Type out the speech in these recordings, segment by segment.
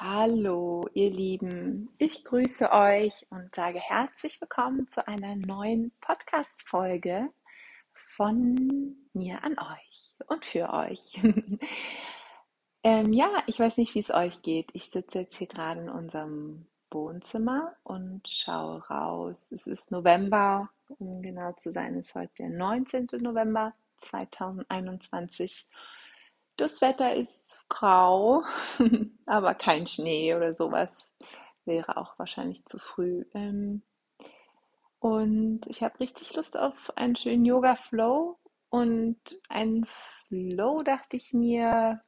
Hallo, ihr Lieben. Ich grüße euch und sage herzlich willkommen zu einer neuen Podcast-Folge von mir an euch und für euch. ähm, ja, ich weiß nicht, wie es euch geht. Ich sitze jetzt hier gerade in unserem Wohnzimmer und schaue raus. Es ist November, um genau zu sein, ist heute der 19. November 2021. Das Wetter ist grau, aber kein Schnee oder sowas. Wäre auch wahrscheinlich zu früh. Ähm, und ich habe richtig Lust auf einen schönen Yoga-Flow. Und ein Flow, dachte ich mir,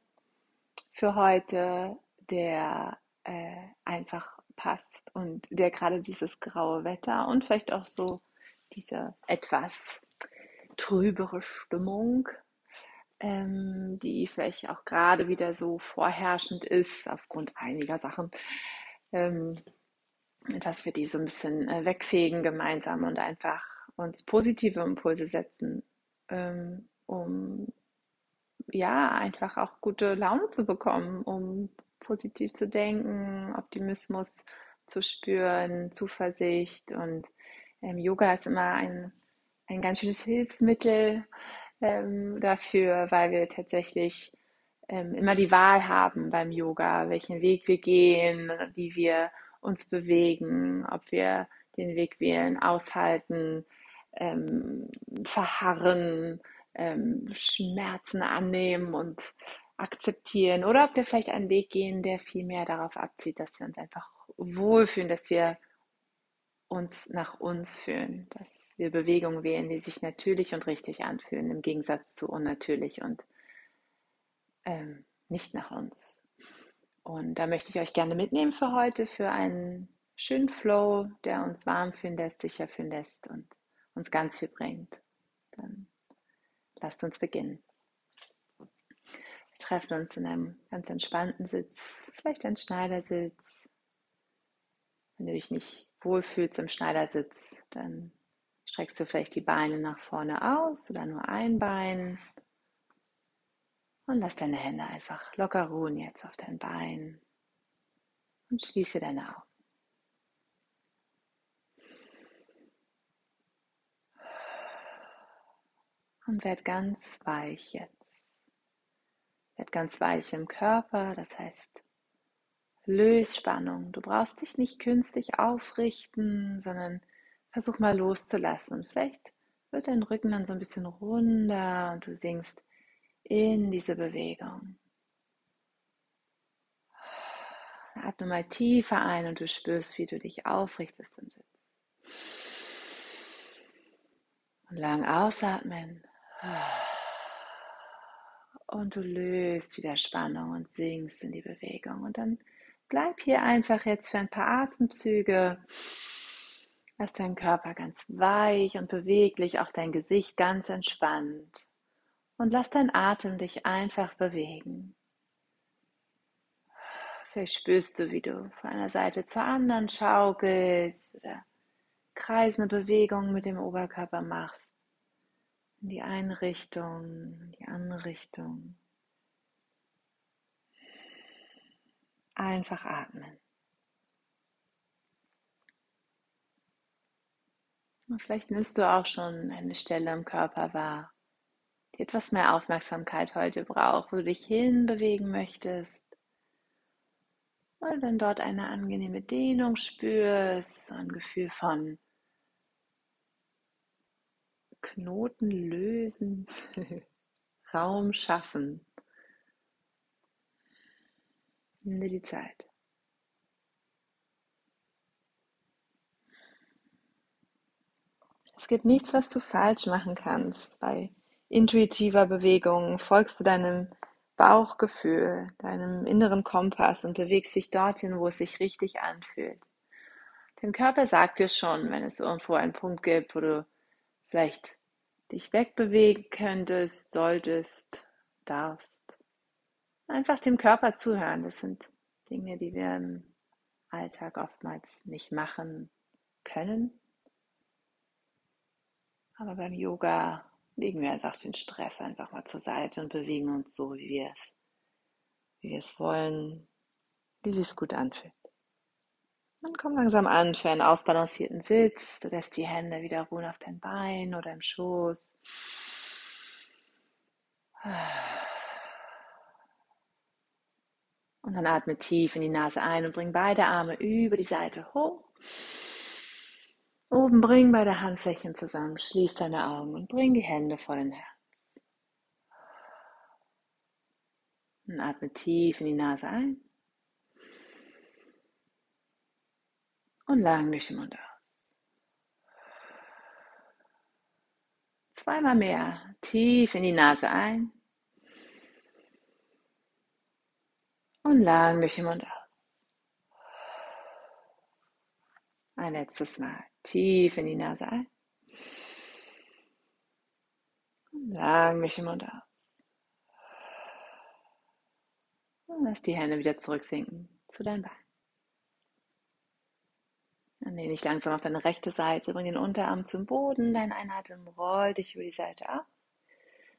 für heute, der äh, einfach passt und der gerade dieses graue Wetter und vielleicht auch so diese etwas trübere Stimmung ähm, die vielleicht auch gerade wieder so vorherrschend ist aufgrund einiger Sachen, ähm, dass wir die so ein bisschen äh, wegfegen gemeinsam und einfach uns positive Impulse setzen, ähm, um ja einfach auch gute Laune zu bekommen, um positiv zu denken, Optimismus zu spüren, Zuversicht und ähm, Yoga ist immer ein, ein ganz schönes Hilfsmittel, ähm, dafür, weil wir tatsächlich ähm, immer die Wahl haben beim Yoga, welchen Weg wir gehen, wie wir uns bewegen, ob wir den Weg wählen, aushalten, ähm, verharren, ähm, Schmerzen annehmen und akzeptieren. Oder ob wir vielleicht einen Weg gehen, der viel mehr darauf abzieht, dass wir uns einfach wohlfühlen, dass wir uns nach uns fühlen, dass wir Bewegungen wählen, die sich natürlich und richtig anfühlen, im Gegensatz zu unnatürlich und ähm, nicht nach uns. Und da möchte ich euch gerne mitnehmen für heute, für einen schönen Flow, der uns warm fühlen lässt, sicher fühlen lässt und uns ganz viel bringt. Dann lasst uns beginnen. Wir treffen uns in einem ganz entspannten Sitz, vielleicht ein Schneidersitz. Wenn du dich nicht wohlfühlst im Schneidersitz, dann Streckst du vielleicht die Beine nach vorne aus oder nur ein Bein. Und lass deine Hände einfach locker ruhen jetzt auf dein Bein. Und schließe deine Augen. Und werd ganz weich jetzt. Werd ganz weich im Körper, das heißt, löse Spannung. Du brauchst dich nicht künstlich aufrichten, sondern versuch mal loszulassen. Und vielleicht wird dein Rücken dann so ein bisschen runder und du sinkst in diese Bewegung. Atme mal tiefer ein und du spürst, wie du dich aufrichtest im Sitz. Und lang ausatmen. Und du löst wieder Spannung und sinkst in die Bewegung. Und dann bleib hier einfach jetzt für ein paar Atemzüge. Lass deinen Körper ganz weich und beweglich, auch dein Gesicht ganz entspannt. Und lass deinen Atem dich einfach bewegen. Vielleicht spürst du, wie du von einer Seite zur anderen schaukelst oder kreisende Bewegungen mit dem Oberkörper machst. In die eine Richtung, in die andere Richtung. Einfach atmen. Und vielleicht nimmst du auch schon eine Stelle im Körper wahr, die etwas mehr Aufmerksamkeit heute braucht, wo du dich hinbewegen möchtest. Weil du dann dort eine angenehme Dehnung spürst, ein Gefühl von Knoten lösen, Raum schaffen. Nimm dir die Zeit. Gibt nichts, was du falsch machen kannst. Bei intuitiver Bewegung folgst du deinem Bauchgefühl, deinem inneren Kompass und bewegst dich dorthin, wo es sich richtig anfühlt. Dein Körper sagt dir schon, wenn es irgendwo einen Punkt gibt, wo du vielleicht dich wegbewegen könntest, solltest, darfst. Einfach dem Körper zuhören. Das sind Dinge, die wir im Alltag oftmals nicht machen können. Aber beim Yoga legen wir einfach den Stress einfach mal zur Seite und bewegen uns so, wie wir es, wie wir es wollen. wie sich gut anfühlt. Dann komm langsam an für einen ausbalancierten Sitz. Du lässt die Hände wieder ruhen auf dein Bein oder im Schoß. Und dann atme tief in die Nase ein und bring beide Arme über die Seite hoch. Oben bring beide Handflächen zusammen, schließ deine Augen und bring die Hände vor den Herz. Und atme tief in die Nase ein und lang durch den Mund aus. Zweimal mehr, tief in die Nase ein und lang durch den Mund aus. Ein letztes Mal. Tief in die Nase ein. Lang durch den Mund aus. Und lass die Hände wieder zurücksinken zu deinem Bein. Dann lehne dich langsam auf deine rechte Seite, bring den Unterarm zum Boden, dein Einatmen roll dich über die Seite ab.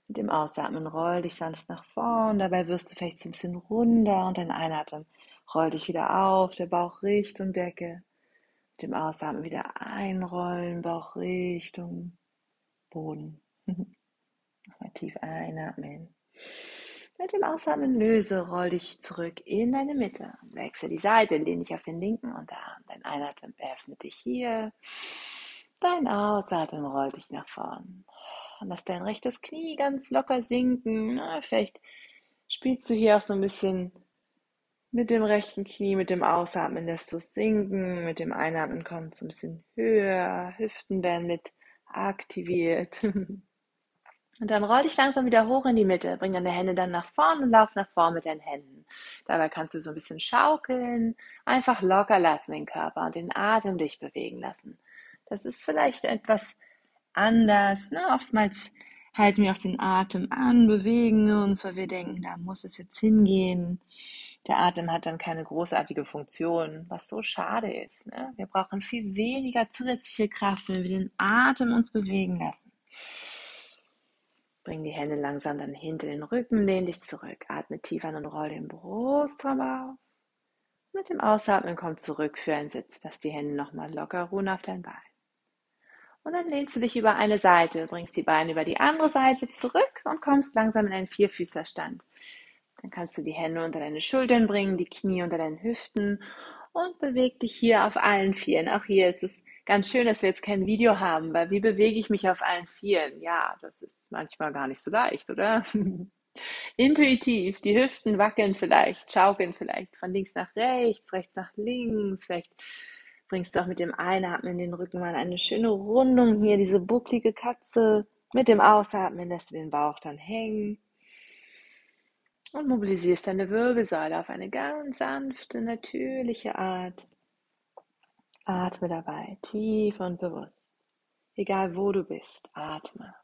Mit dem Ausatmen roll dich sanft nach vorn. Dabei wirst du vielleicht so ein bisschen runder und dein Einatmen roll dich wieder auf, der Bauch Richtung Decke. Mit dem Ausatmen wieder einrollen, Bauch Richtung Boden. Nochmal tief einatmen. Mit dem Ausatmen löse, roll dich zurück in deine Mitte. Wechsle die Seite, lehne dich auf den linken Unterarm. Dein Einatmen öffnet dich hier. Dein Ausatmen rollt dich nach vorn. Lass dein rechtes Knie ganz locker sinken. Na, vielleicht spielst du hier auch so ein bisschen mit dem rechten Knie, mit dem Ausatmen lässt du sinken, mit dem Einatmen kommt es ein bisschen höher, Hüften werden mit aktiviert. Und dann roll dich langsam wieder hoch in die Mitte, bring deine Hände dann nach vorn und lauf nach vorn mit deinen Händen. Dabei kannst du so ein bisschen schaukeln, einfach locker lassen den Körper und den Atem dich bewegen lassen. Das ist vielleicht etwas anders. Ne? Oftmals halten wir auch den Atem an, bewegen uns, weil wir denken, da muss es jetzt hingehen. Der Atem hat dann keine großartige Funktion, was so schade ist. Ne? Wir brauchen viel weniger zusätzliche Kraft, wenn wir den Atem uns bewegen lassen. Bring die Hände langsam dann hinter den Rücken, lehn dich zurück, atme tief an und roll den Brustraum auf. Mit dem Ausatmen komm zurück für einen Sitz, lass die Hände nochmal locker ruhen auf dein Bein. Und dann lehnst du dich über eine Seite, bringst die Beine über die andere Seite zurück und kommst langsam in einen Vierfüßlerstand. Dann kannst du die Hände unter deine Schultern bringen, die Knie unter deinen Hüften und beweg dich hier auf allen Vieren. Auch hier ist es ganz schön, dass wir jetzt kein Video haben, weil wie bewege ich mich auf allen Vieren? Ja, das ist manchmal gar nicht so leicht, oder? Intuitiv, die Hüften wackeln vielleicht, schaukeln vielleicht von links nach rechts, rechts nach links, vielleicht bringst du auch mit dem Einatmen den Rücken mal eine schöne Rundung hier, diese bucklige Katze. Mit dem Ausatmen lässt du den Bauch dann hängen und mobilisierst deine Wirbelsäule auf eine ganz sanfte, natürliche Art. Atme dabei tief und bewusst. Egal wo du bist, atme.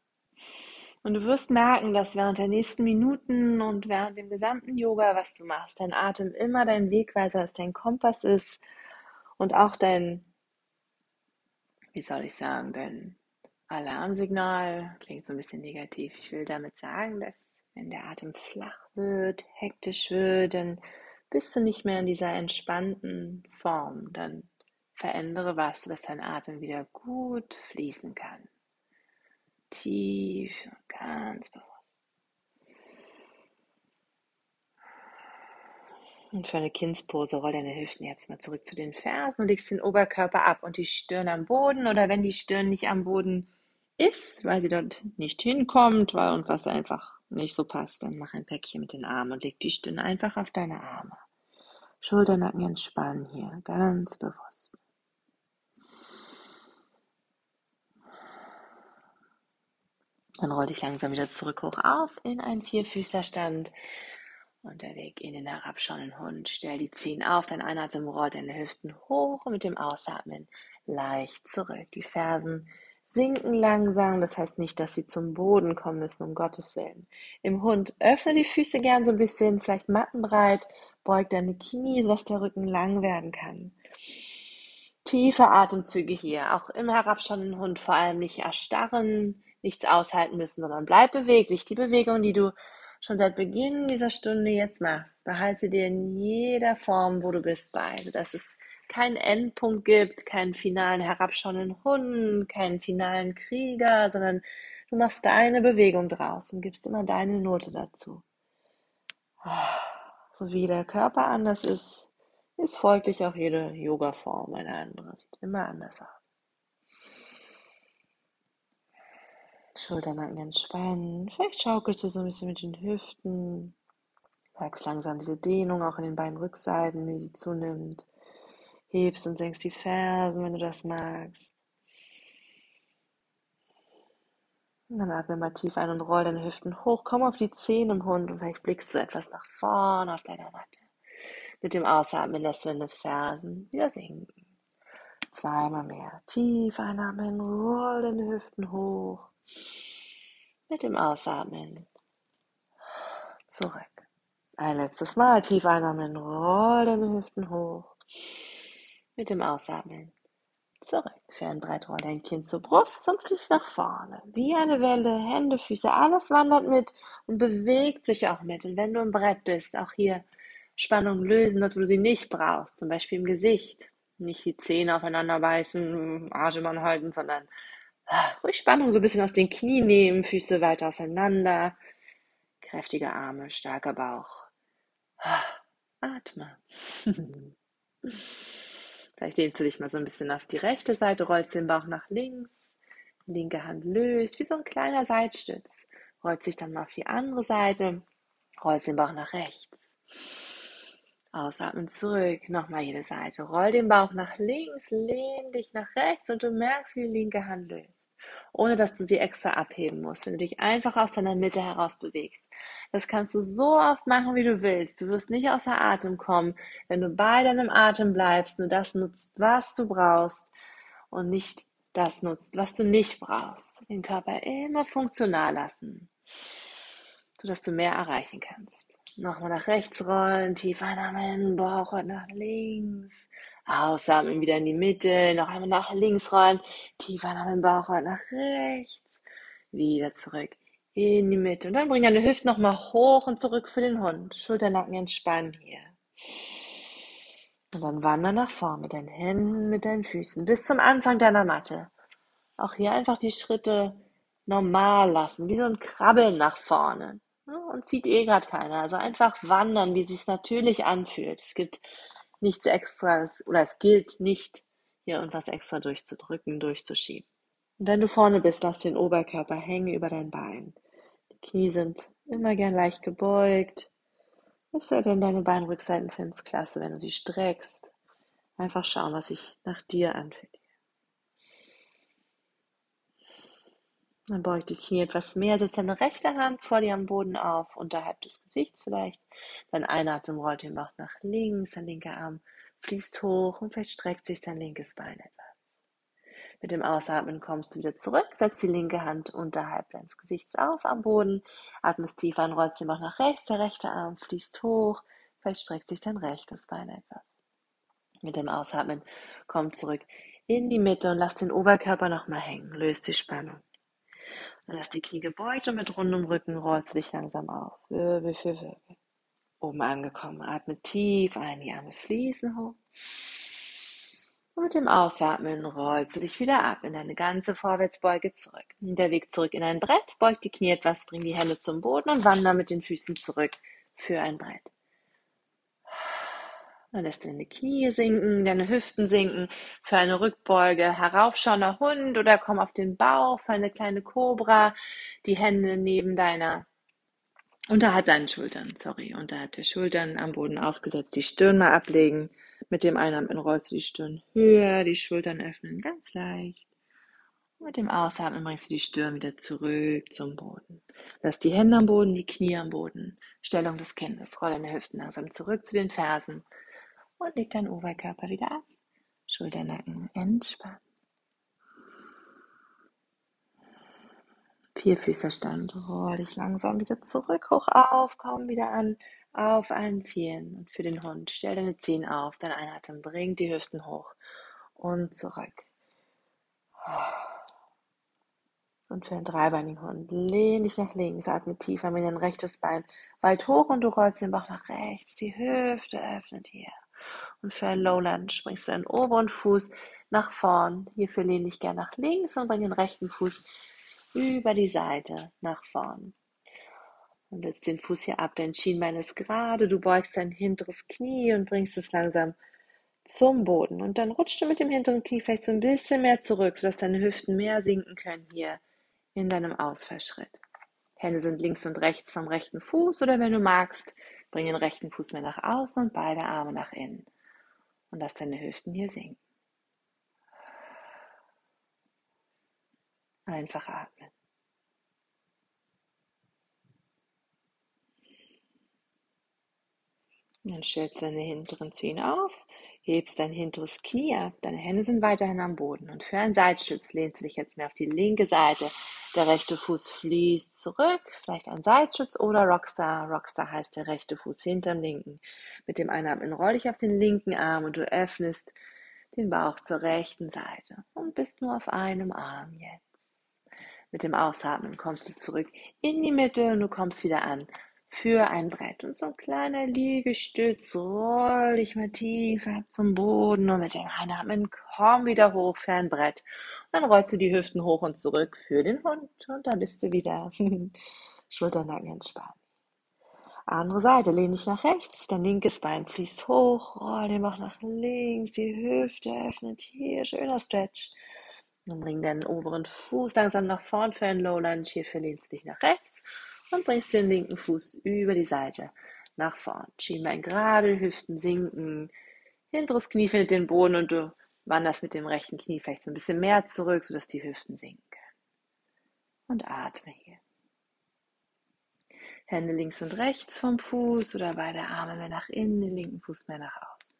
Und du wirst merken, dass während der nächsten Minuten und während dem gesamten Yoga, was du machst, dein Atem immer dein Wegweiser ist, dein Kompass ist und auch dein, wie soll ich sagen, dein Alarmsignal klingt so ein bisschen negativ. Ich will damit sagen, dass wenn der Atem flach wird, hektisch wird, dann bist du nicht mehr in dieser entspannten Form. Dann verändere was, dass dein Atem wieder gut fließen kann. Tief und ganz bewusst. Und für eine Kindspose roll deine Hüften jetzt mal zurück zu den Fersen und legst den Oberkörper ab und die Stirn am Boden. Oder wenn die Stirn nicht am Boden ist, weil sie dort nicht hinkommt, weil und was einfach nicht so passt, dann mach ein Päckchen mit den Armen und leg die Stirn einfach auf deine Arme. Schulternacken entspannen hier, ganz bewusst. Dann roll dich langsam wieder zurück hoch auf in einen Vierfüßlerstand. Und der Weg in den herabschauenden Hund. Stell die Zehen auf, dein Einatmen rollt deine Hüften hoch und mit dem Ausatmen leicht zurück. Die Fersen sinken langsam, das heißt nicht, dass sie zum Boden kommen müssen, um Gottes Willen. Im Hund öffne die Füße gern so ein bisschen, vielleicht mattenbreit, beug deine Knie, sodass der Rücken lang werden kann. Tiefe Atemzüge hier, auch im herabschauenden Hund vor allem nicht erstarren, nichts aushalten müssen, sondern bleib beweglich. Die Bewegung, die du schon seit Beginn dieser Stunde jetzt machst, behalte dir in jeder Form, wo du bist, bei, dass es keinen Endpunkt gibt, keinen finalen herabschauenden Hund, keinen finalen Krieger, sondern du machst deine Bewegung draus und gibst immer deine Note dazu. So wie der Körper anders ist, ist folglich auch jede Yoga-Form eine andere. Sieht immer anders aus. Schulternacken entspannen. Vielleicht schaukelst du so ein bisschen mit den Hüften. Merkst langsam diese Dehnung auch in den beiden Rückseiten, wie sie zunimmt. Hebst und senkst die Fersen, wenn du das magst. Und dann atme mal tief ein und roll deine Hüften hoch. Komm auf die Zehen im Hund und vielleicht blickst du etwas nach vorn auf deiner Matte. Mit dem Ausatmen lässt du deine Fersen wieder sinken. Zweimal mehr. Tief einatmen, roll deine Hüften hoch. Mit dem Ausatmen zurück. Ein letztes Mal tief einatmen, roll deine Hüften hoch. Mit dem Ausatmen zurück. Für ein roll dein Kinn zur Brust und fließt nach vorne. Wie eine Welle, Hände, Füße, alles wandert mit und bewegt sich auch mit. Und wenn du im Brett bist, auch hier Spannung lösen, dort wo du sie nicht brauchst, zum Beispiel im Gesicht. Nicht die Zähne aufeinander beißen, Arschebahn halten, sondern ruhig Spannung so ein bisschen aus den Knien nehmen, Füße weiter auseinander, kräftige Arme, starker Bauch. Atme. Vielleicht lehnst du dich mal so ein bisschen auf die rechte Seite, rollst den Bauch nach links, linke Hand löst, wie so ein kleiner Seitstütz. Rollt sich dann mal auf die andere Seite, rollst den Bauch nach rechts. Ausatmen zurück, nochmal jede Seite. Roll den Bauch nach links, lehn dich nach rechts und du merkst, wie die linke Hand löst. Ohne dass du sie extra abheben musst, wenn du dich einfach aus deiner Mitte heraus bewegst. Das kannst du so oft machen, wie du willst. Du wirst nicht außer Atem kommen, wenn du bei deinem Atem bleibst, nur das nutzt, was du brauchst und nicht das nutzt, was du nicht brauchst. Den Körper immer funktional lassen, sodass du mehr erreichen kannst. Nochmal nach rechts rollen, tief einatmen, Bauch und nach links. Ausatmen, wieder in die Mitte, noch einmal nach links rollen, tief einatmen, Bauch und nach rechts. Wieder zurück in die Mitte. Und dann bring deine Hüften nochmal hoch und zurück für den Hund. Schulternacken entspannen hier. Und dann wandern nach vorne mit deinen Händen, mit deinen Füßen bis zum Anfang deiner Matte. Auch hier einfach die Schritte normal lassen, wie so ein Krabbeln nach vorne. Und zieht eh gerade keiner. Also einfach wandern, wie es sich natürlich anfühlt. Es gibt nichts extras oder es gilt nicht, hier irgendwas extra durchzudrücken, durchzuschieben. Und wenn du vorne bist, lass den Oberkörper hängen über dein Bein. Die Knie sind immer gern leicht gebeugt. Es sei denn, deine Beinrückseiten finden es klasse, wenn du sie streckst. Einfach schauen, was sich nach dir anfühlt. Dann beug die Knie etwas mehr, setz deine rechte Hand vor dir am Boden auf, unterhalb des Gesichts vielleicht. Dann einatmen, rollt den Bauch nach links, dein linker Arm fließt hoch und vielleicht streckt sich dein linkes Bein etwas. Mit dem Ausatmen kommst du wieder zurück, setzt die linke Hand unterhalb deines Gesichts auf am Boden, atmest tief ein, rollst den Bauch nach rechts, der rechte Arm fließt hoch, vielleicht streckt sich dein rechtes Bein etwas. Mit dem Ausatmen komm zurück in die Mitte und lass den Oberkörper nochmal hängen, löst die Spannung. Dann lass die Knie gebeugt und mit rundem Rücken rollst du dich langsam auf. Wirbel für Wirbel. Oben angekommen, atme tief ein, die Arme fließen hoch. Und mit dem Ausatmen rollst du dich wieder ab in deine ganze Vorwärtsbeuge zurück. Der Weg zurück in ein Brett, beug die Knie etwas, bring die Hände zum Boden und wander mit den Füßen zurück für ein Brett. Dann lässt du deine Knie sinken, deine Hüften sinken für eine Rückbeuge, heraufschauender Hund oder komm auf den Bauch für eine kleine Kobra, die Hände neben deiner, unterhalb deinen Schultern, sorry, unterhalb der Schultern am Boden aufgesetzt, die Stirn mal ablegen. Mit dem Einatmen rollst du die Stirn höher, die Schultern öffnen ganz leicht. mit dem Ausatmen bringst du die Stirn wieder zurück zum Boden. Lass die Hände am Boden, die Knie am Boden. Stellung des Kindes. Roll deine Hüften langsam zurück zu den Fersen und leg deinen Oberkörper wieder ab. Schulternacken entspannen. Vierfüßerstand. Roll dich langsam wieder zurück, hoch auf, komm wieder an, auf allen Vieren. Und für den Hund, stell deine Zehen auf, dein Einatmen, bring die Hüften hoch und zurück. Und für einen dreibeinigen Hund lehn dich nach links, atme tief einmal dein rechtes Bein weit hoch und du rollst den Bauch nach rechts. Die Hüfte öffnet hier. Und für ein Low Lunge bringst du deinen oberen Fuß nach vorn. Hierfür lehn dich gern nach links und bring den rechten Fuß über die Seite nach vorn. Und setzt den Fuß hier ab, dein Schienbein ist gerade, du beugst dein hinteres Knie und bringst es langsam zum Boden. Und dann rutschst du mit dem hinteren Knie vielleicht so ein bisschen mehr zurück, sodass deine Hüften mehr sinken können hier in deinem Ausfallschritt. Hände sind links und rechts vom rechten Fuß oder wenn du magst, bring den rechten Fuß mehr nach außen und beide Arme nach innen. Und lass deine Hüften hier sinken. Einfach atmen. dann stellst du deine hinteren Zehen auf, hebst dein hinteres Knie ab, deine Hände sind weiterhin am Boden und für einen Seitstütz lehnst du dich jetzt mehr auf die linke Seite. Der rechte Fuß fließt zurück, vielleicht ein Seitstütz oder Rockstar. Rockstar heißt der rechte Fuß hinterm linken. Mit dem Einatmen roll dich auf den linken Arm und du öffnest den Bauch zur rechten Seite und bist nur auf einem Arm jetzt. Mit dem Ausatmen kommst du zurück in die Mitte und du kommst wieder an für ein Brett. Und so ein kleiner Liegestütz, roll dich mal tief ab zum Boden. Und mit dem Einatmen komm wieder hoch für ein Brett. Und dann rollst du die Hüften hoch und zurück für den Hund. Und dann bist du wieder Schulternacken entspannt. Andere Seite, lehn dich nach rechts, dein linkes Bein fließt hoch, roll den Bauch nach links, die Hüfte öffnet hier, schöner Stretch. Dann bring deinen oberen Fuß langsam nach vorn für ein Low Lunge, hierfür lehnst du dich nach rechts und bringst den linken Fuß über die Seite nach vorn. Schienbein gerade, Hüften sinken, hinteres Knie findet den Boden und du wanderst mit dem rechten Knie vielleicht so ein bisschen mehr zurück, sodass die Hüften sinken Und atme hier. Hände links und rechts vom Fuß oder beide Arme mehr nach innen, den linken Fuß mehr nach außen.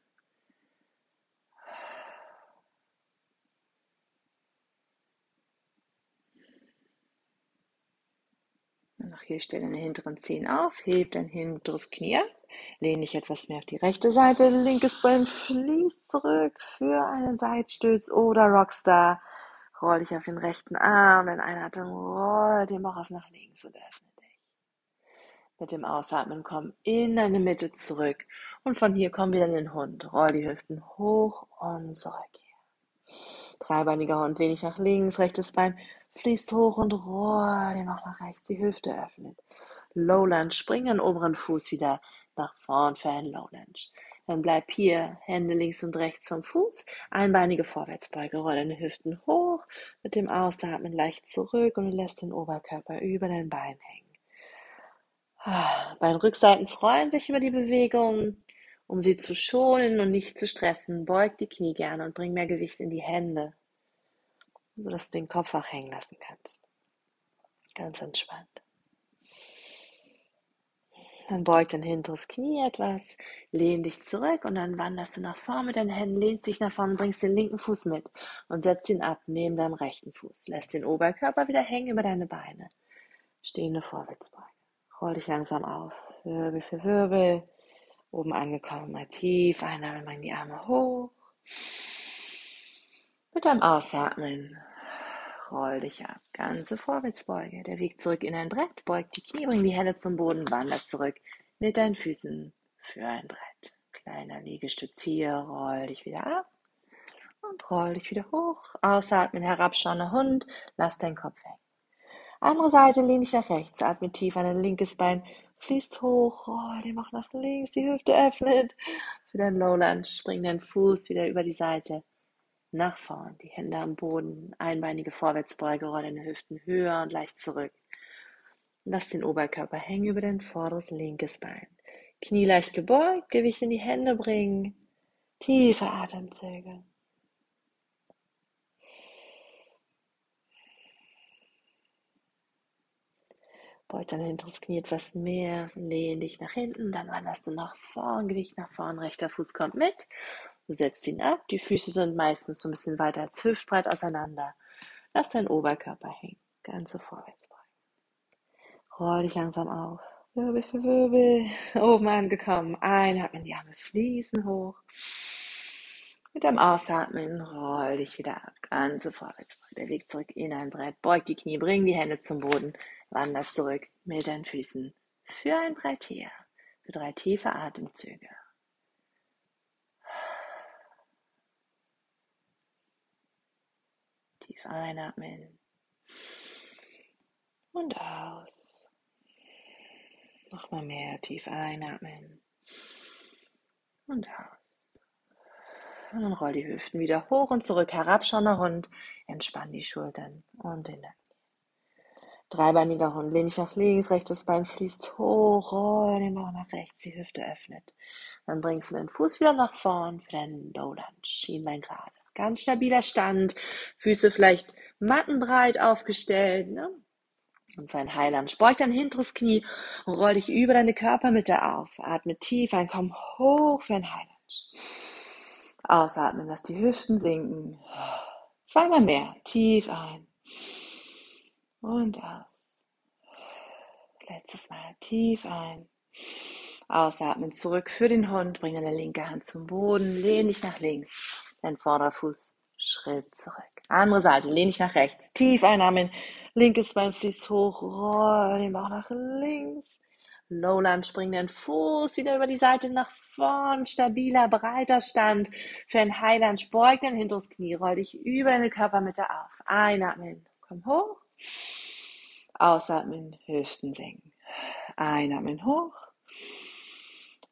Hier stell deine hinteren Zehen auf, heb dein hinteres Knie ab, lehne dich etwas mehr auf die rechte Seite, linkes Bein fließt zurück für einen Seitstütz oder Rockstar. Roll dich auf den rechten Arm, dann Einatmung, roll den Bauch auf nach links und öffne dich. Mit dem Ausatmen komm in deine Mitte zurück und von hier komm wieder in den Hund. Roll die Hüften hoch und zurück. Dreibeiniger Hund, lehne dich nach links, rechtes Bein fließt hoch und roll den Bauch nach rechts, die Hüfte öffnet. Low Lunge, spring den oberen Fuß wieder nach vorn für ein Low Lunge. Dann bleib hier, Hände links und rechts vom Fuß, einbeinige Vorwärtsbeuge, roll deine Hüften hoch, mit dem Ausatmen leicht zurück und lässt den Oberkörper über dein Bein hängen. Beinrückseiten freuen sich über die Bewegung. Um sie zu schonen und nicht zu stressen, beug die Knie gerne und bring mehr Gewicht in die Hände sodass du den Kopf auch hängen lassen kannst. Ganz entspannt. Dann beug dein hinteres Knie etwas, lehn dich zurück und dann wanderst du nach vorn mit deinen Händen, lehnst dich nach vorn, bringst den linken Fuß mit und setzt ihn ab neben deinem rechten Fuß. Lässt den Oberkörper wieder hängen über deine Beine. Stehende Vorwärtsbeuge. Roll dich langsam auf. Wirbel für Wirbel. Oben angekommen, mal tief einatmen, bring die Arme hoch. Mit deinem Ausatmen roll dich ab. Ganze Vorwärtsbeuge. Der Weg zurück in ein Brett. Beug die Knie, bring die Hände zum Boden, wander zurück mit deinen Füßen für ein Brett. Kleiner Liegestütz hier, roll dich wieder ab und roll dich wieder hoch. Ausatmen, herabschauender Hund, lass deinen Kopf hängen. Andere Seite, lehn dich nach rechts, atme tief an dein linkes Bein, fließt hoch, roll den Bauch nach links, die Hüfte öffnet. Für dein Low Lunge, bring deinen Fuß wieder über die Seite nach vorn, die Hände am Boden, einbeinige Vorwärtsbeuge, roll deine Hüften höher und leicht zurück. Lass den Oberkörper hängen über dein vorderes linkes Bein. Knie leicht gebeugt, Gewicht in die Hände bringen. Tiefe Atemzüge. Beug dein hinteres Knie etwas mehr, lehn dich nach hinten, dann wanderst du nach vorn, Gewicht nach vorn, rechter Fuß kommt mit Du setzt ihn ab, die Füße sind meistens so ein bisschen weiter als hüftbreit auseinander. Lass deinen Oberkörper hängen, ganze Vorwärtsbeuge. Roll dich langsam auf, Wirbel für Wirbel, oben angekommen, einatmen, die Arme fließen hoch. Mit dem Ausatmen roll dich wieder ab. Ganze vorwärts. Der Weg zurück in ein Brett. Beug die Knie, bring die Hände zum Boden. Wander zurück mit deinen Füßen für ein Brett hier. Für drei tiefe Atemzüge. Tief einatmen. Und aus. Nochmal mehr tief einatmen. Und aus. Und dann roll die Hüften wieder hoch und zurück, herabschauender Hund. Entspann die Schultern und den Nacken. Dreibeiniger Hund, lehn dich nach links, rechtes Bein fließt hoch, roll den Bauch nach rechts, die Hüfte öffnet. Dann bringst du den Fuß wieder nach vorn für deinen Lunge, Schienbein gerade. Ganz stabiler Stand, Füße vielleicht mattenbreit aufgestellt. Ne? Und für ein Highland. Beug dein hinteres Knie roll dich über deine Körpermitte auf. Atme tief ein, komm hoch für ein Highland. Ausatmen, lass die Hüften sinken. Zweimal mehr. Tief ein. Und aus. Letztes Mal. Tief ein. Ausatmen. Zurück für den Hund. Bring deine linke Hand zum Boden. Lehn dich nach links. Dein Vorderfuß Schritt zurück. Andere Seite. Lehn dich nach rechts. Tief einatmen. Linkes Bein fließt hoch, roll den Bauch nach links. Lowland, spring den Fuß wieder über die Seite nach vorn. Stabiler, breiter Stand. Für ein Highland, beug dein hinteres Knie, roll dich über deine Körpermitte auf. Einatmen, komm hoch. Ausatmen, Hüften senken. Einatmen, hoch.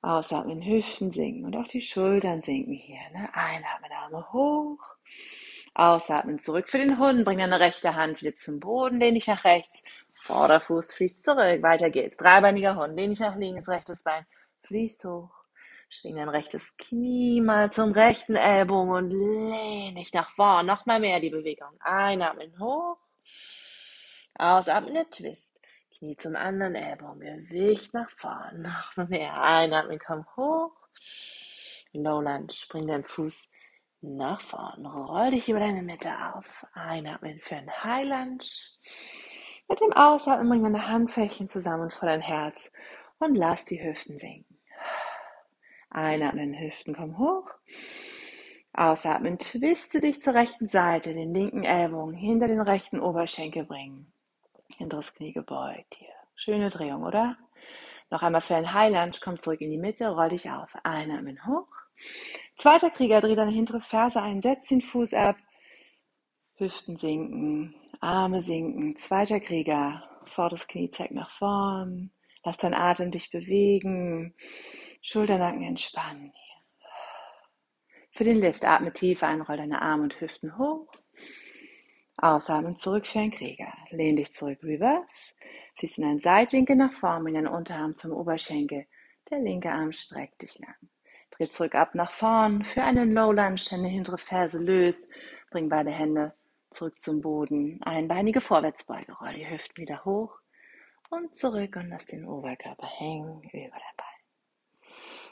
Ausatmen, Hüften sinken und auch die Schultern sinken hier. Ne? Einatmen, Arme hoch. Ausatmen, zurück für den Hund. Bring deine rechte Hand wieder zum Boden. Lehn dich nach rechts. Vorderfuß fließt zurück. Weiter geht's. Dreibeiniger Hund. Lehn dich nach links. Rechtes Bein fließt hoch. Schwing dein rechtes Knie mal zum rechten Ellbogen und lehn dich nach vorn. Nochmal mehr die Bewegung. Einatmen hoch. Ausatmen der Twist. Knie zum anderen Ellbogen. Gewicht nach vorn. Nochmal mehr. Einatmen, komm hoch. Low Lunge. Bring deinen Fuß nach vorn. Roll dich über deine Mitte auf. Einatmen für ein High Lunge. Mit dem Ausatmen bring deine Handflächen zusammen vor dein Herz und lass die Hüften sinken. Einatmen, Hüften kommen hoch. Ausatmen, twiste dich zur rechten Seite, den linken Ellbogen hinter den rechten Oberschenkel bringen. Hinteres Knie gebeugt hier. Schöne Drehung, oder? Noch einmal für ein Highland, komm zurück in die Mitte, roll dich auf. Einatmen hoch. Zweiter Krieger, dreh deine hintere Ferse ein, setz den Fuß ab, Hüften sinken, Arme sinken. Zweiter Krieger, vorderes Knie zeigt nach vorn, lass deinen Atem dich bewegen, Schulternacken entspannen. Für den Lift atme tief ein, roll deine Arme und Hüften hoch. Ausatmen zurück für einen Krieger. Lehn dich zurück, reverse. Fließ in einen Seitwinkel nach vorn, bring deinen Unterarm zum Oberschenkel. Der linke Arm streckt dich lang. Dreh zurück ab nach vorn für einen Low Lunge, deine hintere Ferse löst. Bring beide Hände zurück zum Boden. Einbeinige Vorwärtsbeuge. Roll die Hüften wieder hoch und zurück und lass den Oberkörper hängen über dein Bein.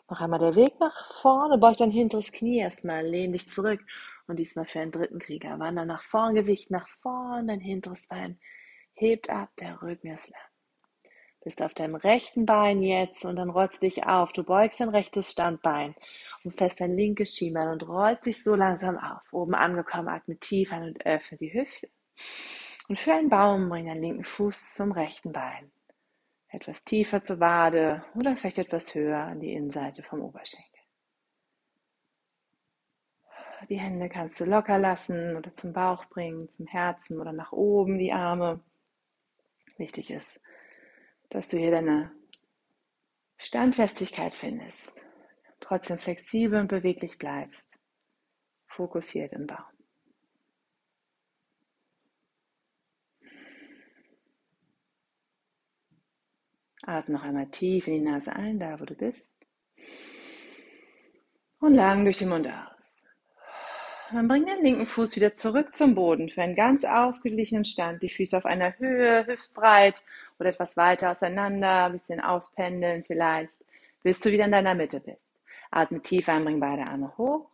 Noch einmal der Weg nach vorne. Beug dein hinteres Knie erstmal. Lehn dich zurück. Und diesmal für einen dritten Krieger. Wander nach vorn, Gewicht nach vorn, dein hinteres Bein hebt ab, der Rücken ist lang. Bist auf deinem rechten Bein jetzt und dann rollst du dich auf. Du beugst dein rechtes Standbein und fest dein linkes Schienbein und rollst dich so langsam auf. Oben angekommen, atme tief ein und öffne die Hüfte. Und für einen Baum bring deinen linken Fuß zum rechten Bein. Etwas tiefer zur Wade oder vielleicht etwas höher an die Innenseite vom Oberschenkel. Die Hände kannst du locker lassen oder zum Bauch bringen, zum Herzen oder nach oben die Arme. Wichtig ist, dass du hier deine Standfestigkeit findest, trotzdem flexibel und beweglich bleibst, fokussiert im Baum. Atme noch einmal tief in die Nase ein, da wo du bist. Und lang durch den Mund aus. Dann bring den linken Fuß wieder zurück zum Boden für einen ganz ausgeglichenen Stand. Die Füße auf einer Höhe, hüftbreit oder etwas weiter auseinander, ein bisschen auspendeln vielleicht, bis du wieder in deiner Mitte bist. Atme tief ein, bring beide Arme hoch.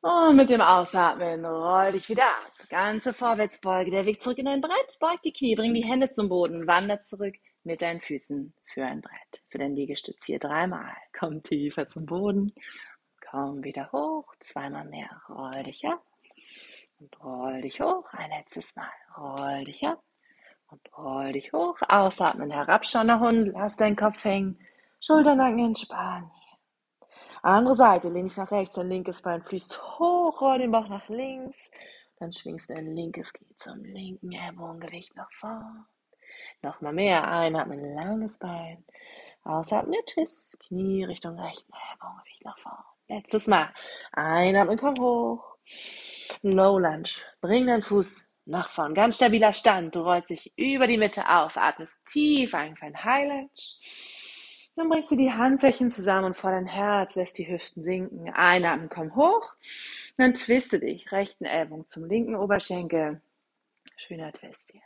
Und mit dem Ausatmen roll dich wieder ab. Ganze Vorwärtsbeuge, der Weg zurück in dein Brett. Beug die Knie, bring die Hände zum Boden, wander zurück mit deinen Füßen für ein Brett. Für dein Liegestütz hier dreimal. Komm tiefer zum Boden Komm wieder hoch, zweimal mehr. Roll dich ab und roll dich hoch. Ein letztes Mal. Roll dich ab und roll dich hoch. Ausatmen, herabschauender Hund. Lass deinen Kopf hängen. Schulternacken entspannen. Andere Seite, lehn dich nach rechts, dein linkes Bein fließt hoch, roll den Bauch nach links. Dann schwingst dein linkes Knie zum linken Ellbogengewicht nach vorn. Nochmal mehr. Einatmen, langes Bein. Ausatmen, Twist, Knie Richtung rechten Ellbogengewicht nach vorn. Letztes Mal. Einatmen, komm hoch. Low Lunge. Bring deinen Fuß nach vorn. Ganz stabiler Stand. Du rollst dich über die Mitte auf. Atmest tief ein für ein High Lunge. Dann bringst du die Handflächen zusammen und vor dein Herz, lässt die Hüften sinken. Einatmen, komm hoch. Dann twiste dich. Rechten Ellbogen zum linken Oberschenkel. Schöner Twist hier.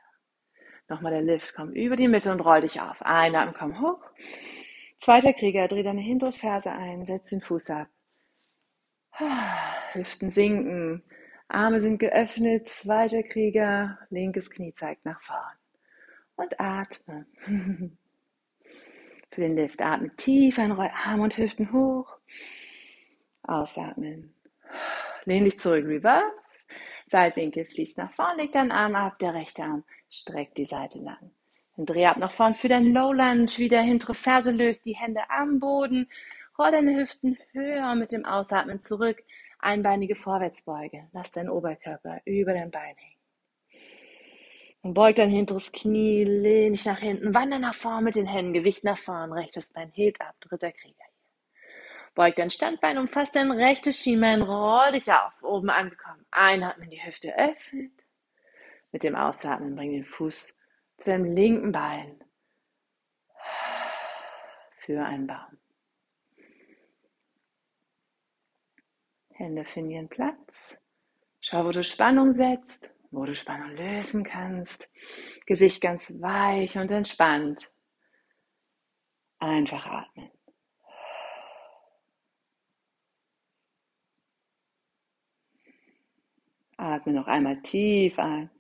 Nochmal der Lift. Komm über die Mitte und roll dich auf. Einatmen, komm hoch. Zweiter Krieger. Dreh deine hintere Ferse ein. Setz den Fuß ab. Hüften sinken. Arme sind geöffnet. Zweiter Krieger. Linkes Knie zeigt nach vorn. Und atme. Für den Lift atme tief ein, Arme und Hüften hoch. Ausatmen. Lehn dich zurück, Reverse. Seitwinkel fließt nach vorn, leg deinen Arm ab, der rechte Arm streckt die Seite lang. Dann dreh ab nach vorn für dein Low Lunge, wieder hintere Ferse löst, die Hände am Boden, roll deine Hüften höher mit dem Ausatmen zurück, einbeinige Vorwärtsbeuge, lass deinen Oberkörper über dein Bein hängen. Und beug dein hinteres Knie, lehn dich nach hinten, wander nach vorn mit den Händen, Gewicht nach vorn, rechtes Bein hebt ab, dritter Krieger hier. Beug dein Standbein, umfasst dein rechtes Schienbein, roll dich auf, oben angekommen. Einatmen, die Hüfte öffnet. Mit dem Ausatmen bring den Fuß zu deinem linken Bein. Für einen Baum. Hände finden ihren Platz. Schau, wo du Spannung setzt wo du Spannung lösen kannst. Gesicht ganz weich und entspannt. Einfach atmen. Atme noch einmal tief ein.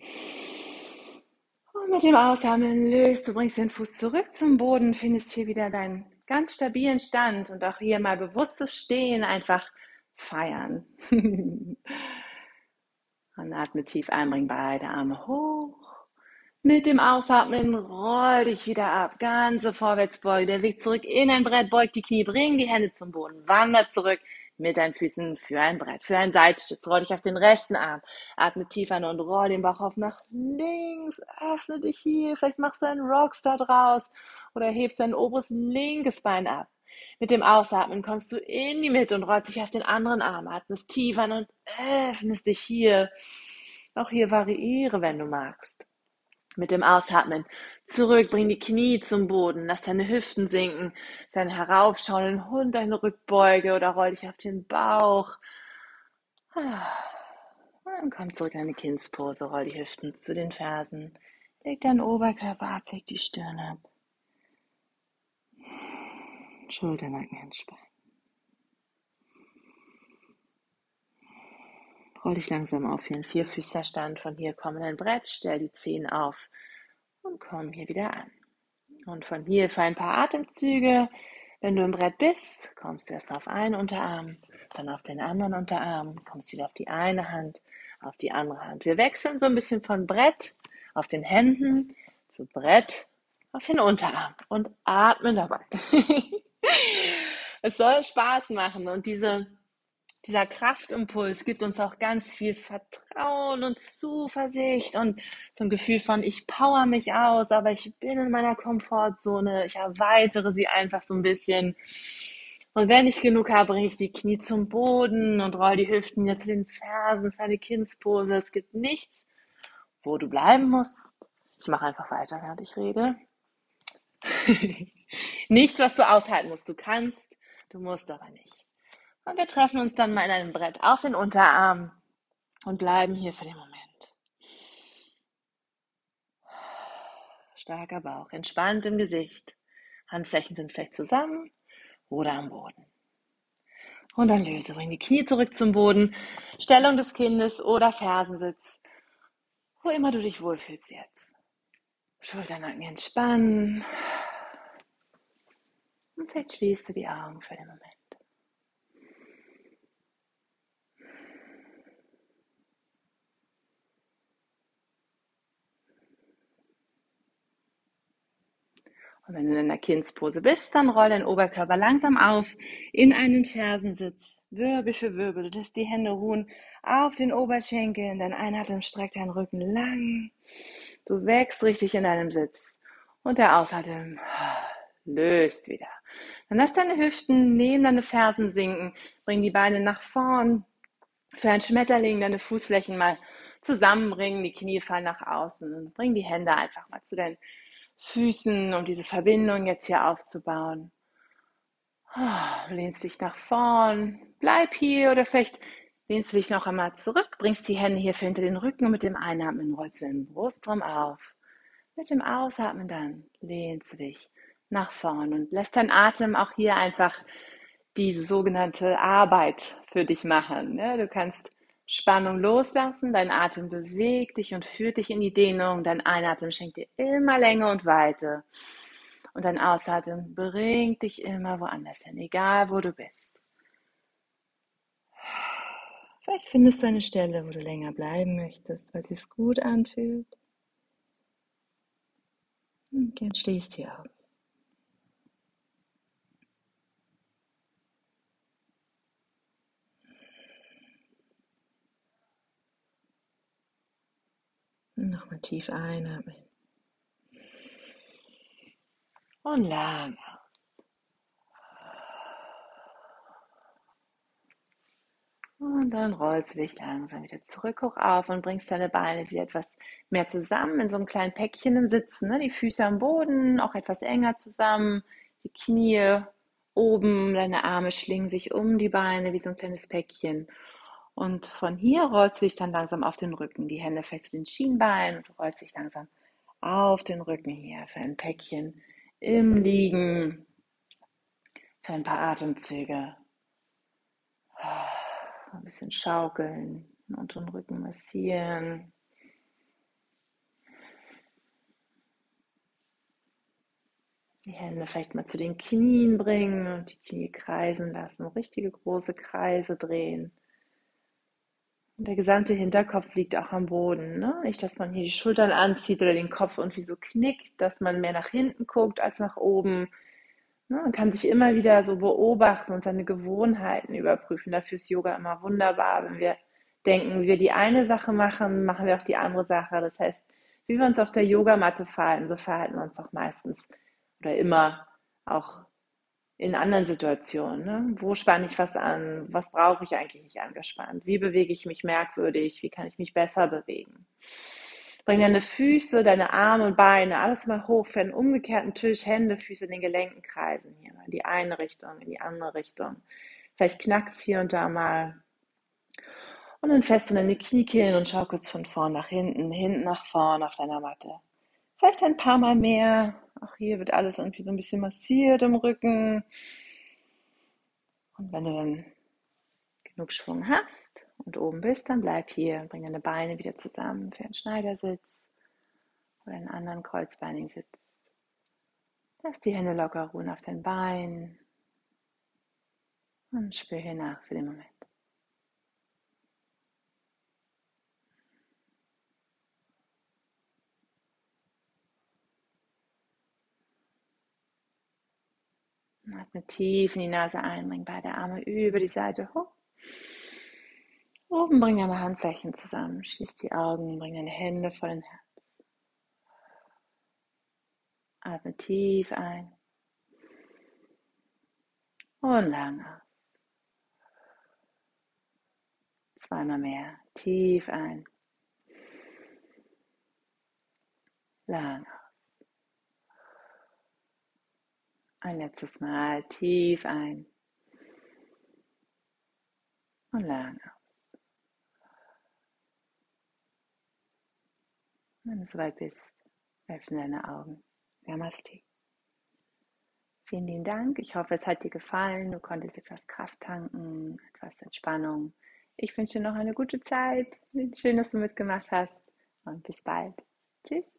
Und mit dem Ausatmen löst du, bringst den Fuß zurück zum Boden, findest hier wieder deinen ganz stabilen Stand und auch hier mal bewusstes Stehen einfach feiern. Und atme tief ein, bring beide Arme hoch. Mit dem Ausatmen roll dich wieder ab. Ganze Vorwärtsbeuge. Der Weg zurück in ein Brett. Beug die Knie, bring die Hände zum Boden. Wander zurück mit deinen Füßen für ein Brett, für einen Seitstütz. Roll dich auf den rechten Arm. Atme tief an und roll den Bauch auf nach links. Öffne dich hier. Vielleicht machst du einen Rockstar draus oder hebst dein oberes linkes Bein ab. Mit dem Ausatmen kommst du in die Mitte und rollst dich auf den anderen Arm, atmest tief an und öffnest dich hier. Auch hier variiere, wenn du magst. Mit dem Ausatmen zurück, bring die Knie zum Boden, lass deine Hüften sinken, deinen heraufschauenden Hund, deine Rückbeuge oder roll dich auf den Bauch. dann komm zurück in eine Kindspose, roll die Hüften zu den Fersen, leg deinen Oberkörper ab, leg die Stirn ab. Schulternacken entspannen. Roll dich langsam auf in Vierfüßlerstand. Von hier komm in ein Brett, stell die Zehen auf und komm hier wieder an. Und von hier für ein paar Atemzüge. Wenn du im Brett bist, kommst du erst auf einen Unterarm, dann auf den anderen Unterarm, kommst wieder auf die eine Hand, auf die andere Hand. Wir wechseln so ein bisschen von Brett auf den Händen zu Brett auf den Unterarm und atmen dabei. es soll Spaß machen und diese, dieser Kraftimpuls gibt uns auch ganz viel Vertrauen und Zuversicht und so ein Gefühl von, ich power mich aus, aber ich bin in meiner Komfortzone, ich erweitere sie einfach so ein bisschen. Und wenn ich genug habe, bringe ich die Knie zum Boden und roll die Hüften jetzt zu den Fersen für eine Kindspose. Es gibt nichts, wo du bleiben musst. Ich mache einfach weiter, während ich rede. Nichts, was du aushalten musst. Du kannst, du musst aber nicht. Und wir treffen uns dann mal in einem Brett auf den Unterarm und bleiben hier für den Moment. Starker Bauch, entspannt im Gesicht. Handflächen sind vielleicht zusammen oder am Boden. Und dann löse, bring die Knie zurück zum Boden. Stellung des Kindes oder Fersensitz. Wo immer du dich wohlfühlst jetzt. Schulternacken entspannen. Und vielleicht schließt du die Augen für den Moment. Und wenn du in der Kindspose bist, dann roll dein Oberkörper langsam auf in einen Fersensitz. Wirbel für Wirbel. Du lässt die Hände ruhen auf den Oberschenkeln. Dein Einatmen streckt deinen Rücken lang. Du wächst richtig in deinem Sitz. Und der Ausatmen löst wieder. Dann lass deine Hüften neben deine Fersen sinken. Bring die Beine nach vorn. Für ein Schmetterling deine Fußflächen mal zusammenbringen. Die Knie fallen nach außen. Und bring die Hände einfach mal zu deinen Füßen, um diese Verbindung jetzt hier aufzubauen. Oh, lehnst dich nach vorn. Bleib hier oder vielleicht lehnst du dich noch einmal zurück. Bringst die Hände hier hinter den Rücken und mit dem Einatmen rollst du den Brustraum auf. Mit dem Ausatmen dann lehnst du dich nach vorn und lässt dein Atem auch hier einfach diese sogenannte Arbeit für dich machen. Ne? Du kannst Spannung loslassen, dein Atem bewegt dich und führt dich in die Dehnung, dein Einatmen schenkt dir immer Länge und Weite und dein Ausatmen bringt dich immer woanders hin, egal wo du bist. Vielleicht findest du eine Stelle, wo du länger bleiben möchtest, weil es sich gut anfühlt. Und dann schließt die Augen. Nochmal tief einatmen. Und lang aus. Und dann rollst du dich langsam wieder zurück hoch auf und bringst deine Beine wieder etwas mehr zusammen in so einem kleinen Päckchen im Sitzen. Ne? Die Füße am Boden, auch etwas enger zusammen, die Knie oben, deine Arme schlingen sich um die Beine wie so ein kleines Päckchen. Und von hier rollt sich dann langsam auf den Rücken. Die Hände fest zu den Schienbeinen und rollt sich langsam auf den Rücken hier für ein Päckchen im Liegen. Für ein paar Atemzüge. Ein bisschen schaukeln und den Rücken massieren. Die Hände vielleicht mal zu den Knien bringen und die Knie kreisen lassen. Richtige große Kreise drehen. Und der gesamte Hinterkopf liegt auch am Boden. Ne? Nicht, dass man hier die Schultern anzieht oder den Kopf irgendwie so knickt, dass man mehr nach hinten guckt als nach oben. Ne? Man kann sich immer wieder so beobachten und seine Gewohnheiten überprüfen. Dafür ist Yoga immer wunderbar. Wenn wir denken, wie wir die eine Sache machen, machen wir auch die andere Sache. Das heißt, wie wir uns auf der Yogamatte verhalten, so verhalten wir uns auch meistens oder immer auch in anderen Situationen. Ne? Wo spanne ich was an? Was brauche ich eigentlich nicht angespannt? Wie bewege ich mich merkwürdig? Wie kann ich mich besser bewegen? Bring deine Füße, deine Arme und Beine, alles mal hoch für einen umgekehrten Tisch, Hände, Füße in den Gelenken kreisen hier. In die eine Richtung, in die andere Richtung. Vielleicht knackt es hier und da mal. Und dann fest in deine Kniekehlen und schaukelst von vorn nach hinten, hinten nach vorn auf deiner Matte. Vielleicht ein paar Mal mehr, auch hier wird alles irgendwie so ein bisschen massiert im Rücken. Und wenn du dann genug Schwung hast und oben bist, dann bleib hier. Bring deine Beine wieder zusammen für einen Schneidersitz oder einen anderen kreuzbeinigen Sitz. Lass die Hände locker ruhen auf dein Bein und spür hier nach für den Moment. Atme tief in die Nase ein, bring beide Arme über die Seite hoch. Oben bring deine Handflächen zusammen, schließ die Augen, bring deine Hände vor dein Herz. Atme tief ein und lang aus. Zweimal mehr. Tief ein. Lang aus. Ein letztes Mal tief ein und lang aus. Wenn du soweit bist, öffne deine Augen. Namaste. Vielen lieben Dank. Ich hoffe, es hat dir gefallen. Du konntest etwas Kraft tanken, etwas Entspannung. Ich wünsche dir noch eine gute Zeit. Schön, dass du mitgemacht hast und bis bald. Tschüss.